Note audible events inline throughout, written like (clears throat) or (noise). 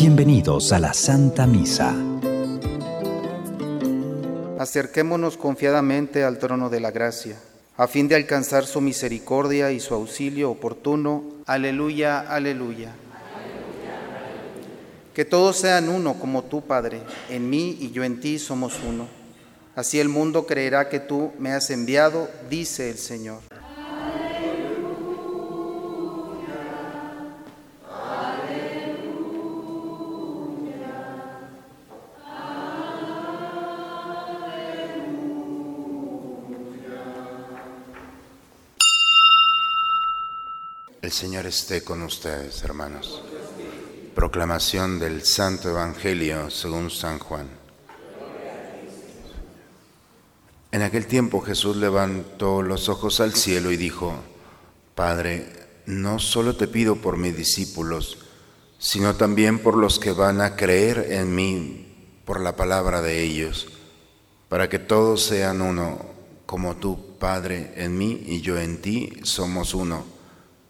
Bienvenidos a la Santa Misa. Acerquémonos confiadamente al trono de la gracia, a fin de alcanzar su misericordia y su auxilio oportuno. Aleluya, aleluya. Que todos sean uno como tú, Padre, en mí y yo en ti somos uno. Así el mundo creerá que tú me has enviado, dice el Señor. El Señor esté con ustedes, hermanos. Proclamación del Santo Evangelio según San Juan. En aquel tiempo Jesús levantó los ojos al cielo y dijo, Padre, no solo te pido por mis discípulos, sino también por los que van a creer en mí por la palabra de ellos, para que todos sean uno, como tú, Padre, en mí y yo en ti, somos uno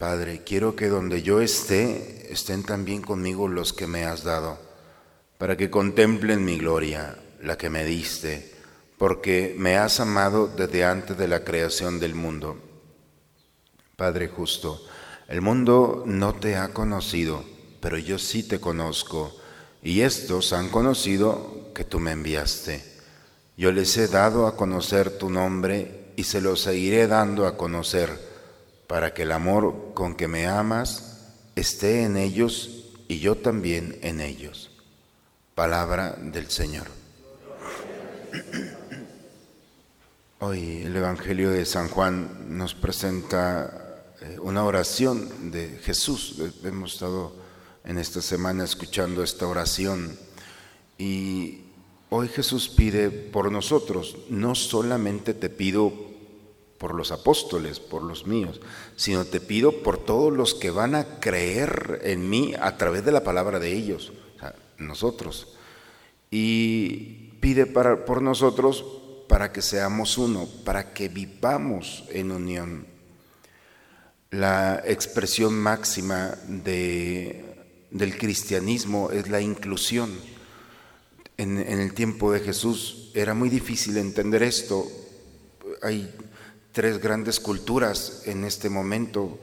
Padre, quiero que donde yo esté, estén también conmigo los que me has dado, para que contemplen mi gloria, la que me diste, porque me has amado desde antes de la creación del mundo. Padre justo, el mundo no te ha conocido, pero yo sí te conozco, y estos han conocido que tú me enviaste. Yo les he dado a conocer tu nombre y se lo seguiré dando a conocer para que el amor con que me amas esté en ellos y yo también en ellos. Palabra del Señor. (clears throat) Hoy el Evangelio de San Juan nos presenta eh, una oración de Jesús. Hemos estado en esta semana escuchando esta oración y hoy Jesús pide por nosotros, no solamente te pido por los apóstoles, por los míos, sino te pido por todos los que van a creer en mí a través de la palabra de ellos, nosotros. Y pide para, por nosotros para que seamos uno, para que vivamos en unión. La expresión máxima de, del cristianismo es la inclusión. En, en el tiempo de Jesús era muy difícil entender esto. Hay tres grandes culturas en este momento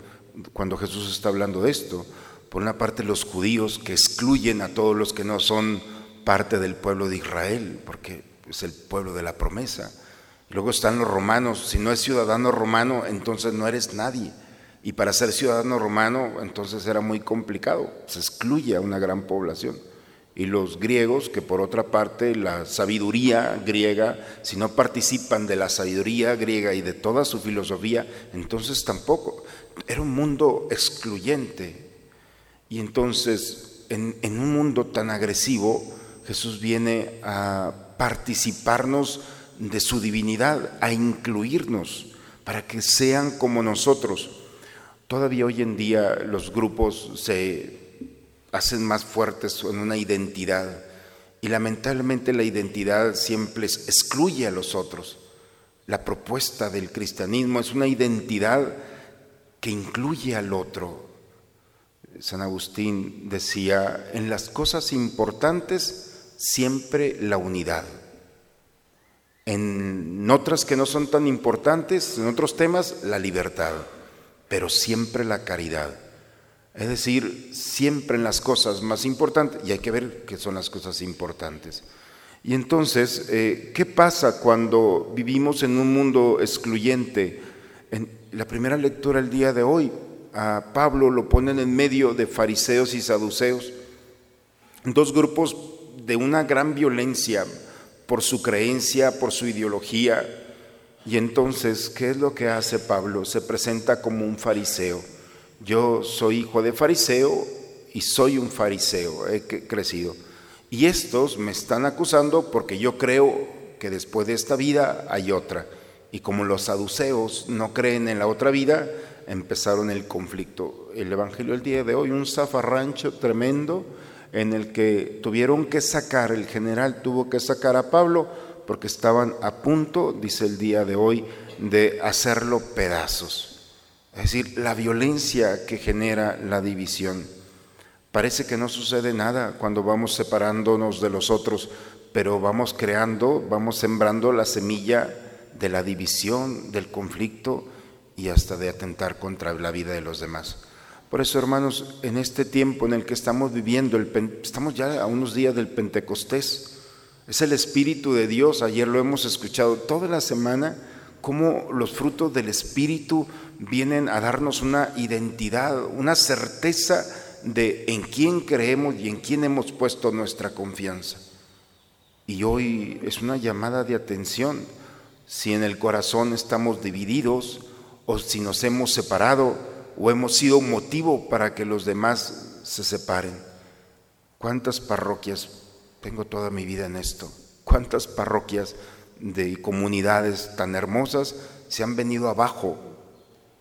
cuando Jesús está hablando de esto. Por una parte los judíos que excluyen a todos los que no son parte del pueblo de Israel, porque es el pueblo de la promesa. Luego están los romanos, si no es ciudadano romano, entonces no eres nadie. Y para ser ciudadano romano, entonces era muy complicado, se excluye a una gran población y los griegos, que por otra parte la sabiduría griega, si no participan de la sabiduría griega y de toda su filosofía, entonces tampoco. Era un mundo excluyente. Y entonces, en, en un mundo tan agresivo, Jesús viene a participarnos de su divinidad, a incluirnos, para que sean como nosotros. Todavía hoy en día los grupos se hacen más fuertes en una identidad. Y lamentablemente la identidad siempre excluye a los otros. La propuesta del cristianismo es una identidad que incluye al otro. San Agustín decía, en las cosas importantes siempre la unidad. En otras que no son tan importantes, en otros temas, la libertad, pero siempre la caridad. Es decir, siempre en las cosas más importantes, y hay que ver qué son las cosas importantes. Y entonces, eh, ¿qué pasa cuando vivimos en un mundo excluyente? En la primera lectura el día de hoy, a Pablo lo ponen en medio de fariseos y saduceos, dos grupos de una gran violencia por su creencia, por su ideología. Y entonces, ¿qué es lo que hace Pablo? Se presenta como un fariseo yo soy hijo de fariseo y soy un fariseo, he crecido. Y estos me están acusando porque yo creo que después de esta vida hay otra. Y como los saduceos no creen en la otra vida, empezaron el conflicto. El Evangelio del día de hoy, un zafarrancho tremendo en el que tuvieron que sacar, el general tuvo que sacar a Pablo porque estaban a punto, dice el día de hoy, de hacerlo pedazos. Es decir, la violencia que genera la división. Parece que no sucede nada cuando vamos separándonos de los otros, pero vamos creando, vamos sembrando la semilla de la división, del conflicto y hasta de atentar contra la vida de los demás. Por eso, hermanos, en este tiempo en el que estamos viviendo, estamos ya a unos días del Pentecostés, es el Espíritu de Dios, ayer lo hemos escuchado toda la semana, cómo los frutos del Espíritu vienen a darnos una identidad, una certeza de en quién creemos y en quién hemos puesto nuestra confianza. Y hoy es una llamada de atención si en el corazón estamos divididos o si nos hemos separado o hemos sido motivo para que los demás se separen. ¿Cuántas parroquias, tengo toda mi vida en esto, cuántas parroquias de comunidades tan hermosas se han venido abajo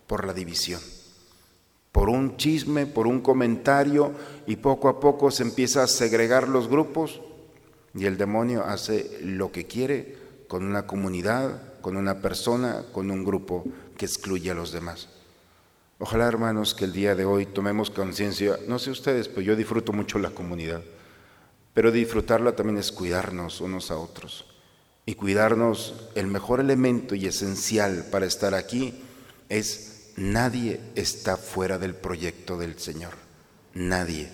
por la división? por un chisme, por un comentario, y poco a poco se empieza a segregar los grupos y el demonio hace lo que quiere con una comunidad, con una persona, con un grupo que excluye a los demás. Ojalá, hermanos, que el día de hoy tomemos conciencia, no sé ustedes, pero yo disfruto mucho la comunidad, pero disfrutarla también es cuidarnos unos a otros. Y cuidarnos, el mejor elemento y esencial para estar aquí es nadie está fuera del proyecto del Señor. Nadie.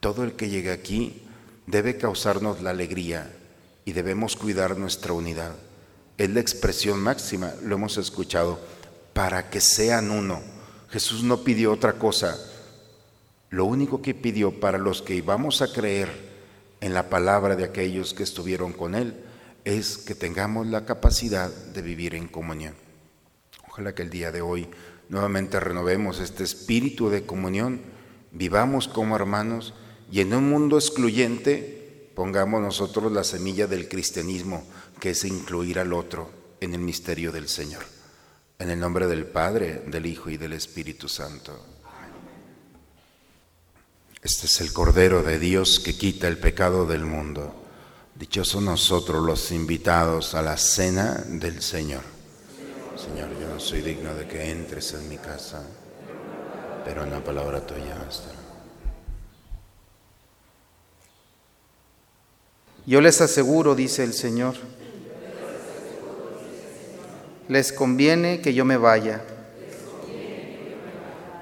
Todo el que llegue aquí debe causarnos la alegría y debemos cuidar nuestra unidad. Es la expresión máxima, lo hemos escuchado, para que sean uno. Jesús no pidió otra cosa. Lo único que pidió para los que íbamos a creer en la palabra de aquellos que estuvieron con Él es que tengamos la capacidad de vivir en comunión. Ojalá que el día de hoy nuevamente renovemos este espíritu de comunión, vivamos como hermanos, y en un mundo excluyente pongamos nosotros la semilla del cristianismo, que es incluir al otro en el misterio del Señor. En el nombre del Padre, del Hijo y del Espíritu Santo. Este es el Cordero de Dios que quita el pecado del mundo. Dichosos nosotros los invitados a la cena del Señor. Señor, yo no soy digno de que entres en mi casa, pero una palabra tuya basta. Yo les aseguro, dice el Señor, les conviene que yo me vaya,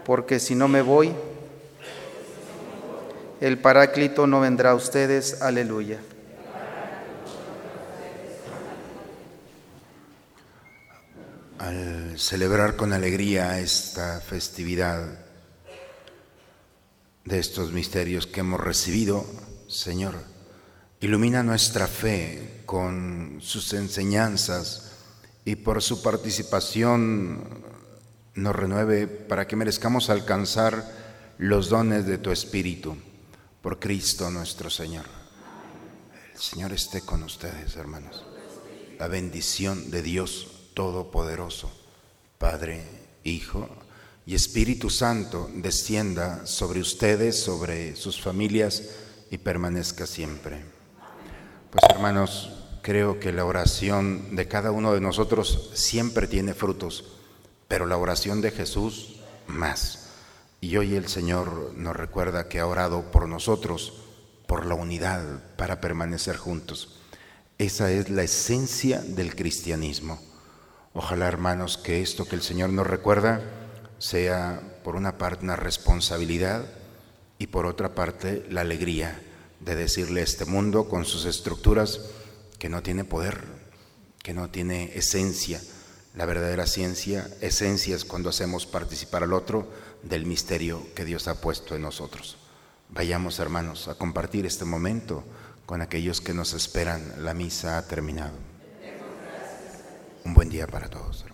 porque si no me voy, el Paráclito no vendrá a ustedes. Aleluya. Al celebrar con alegría esta festividad de estos misterios que hemos recibido, Señor, Ilumina nuestra fe con sus enseñanzas y por su participación nos renueve para que merezcamos alcanzar los dones de tu Espíritu por Cristo nuestro Señor. El Señor esté con ustedes, hermanos. La bendición de Dios Todopoderoso, Padre, Hijo y Espíritu Santo, descienda sobre ustedes, sobre sus familias y permanezca siempre. Pues hermanos, creo que la oración de cada uno de nosotros siempre tiene frutos, pero la oración de Jesús más. Y hoy el Señor nos recuerda que ha orado por nosotros, por la unidad, para permanecer juntos. Esa es la esencia del cristianismo. Ojalá, hermanos, que esto que el Señor nos recuerda sea, por una parte, una responsabilidad y por otra parte, la alegría de decirle a este mundo con sus estructuras que no tiene poder, que no tiene esencia. La verdadera ciencia, esencia es cuando hacemos participar al otro del misterio que Dios ha puesto en nosotros. Vayamos, hermanos, a compartir este momento con aquellos que nos esperan. La misa ha terminado. Un buen día para todos.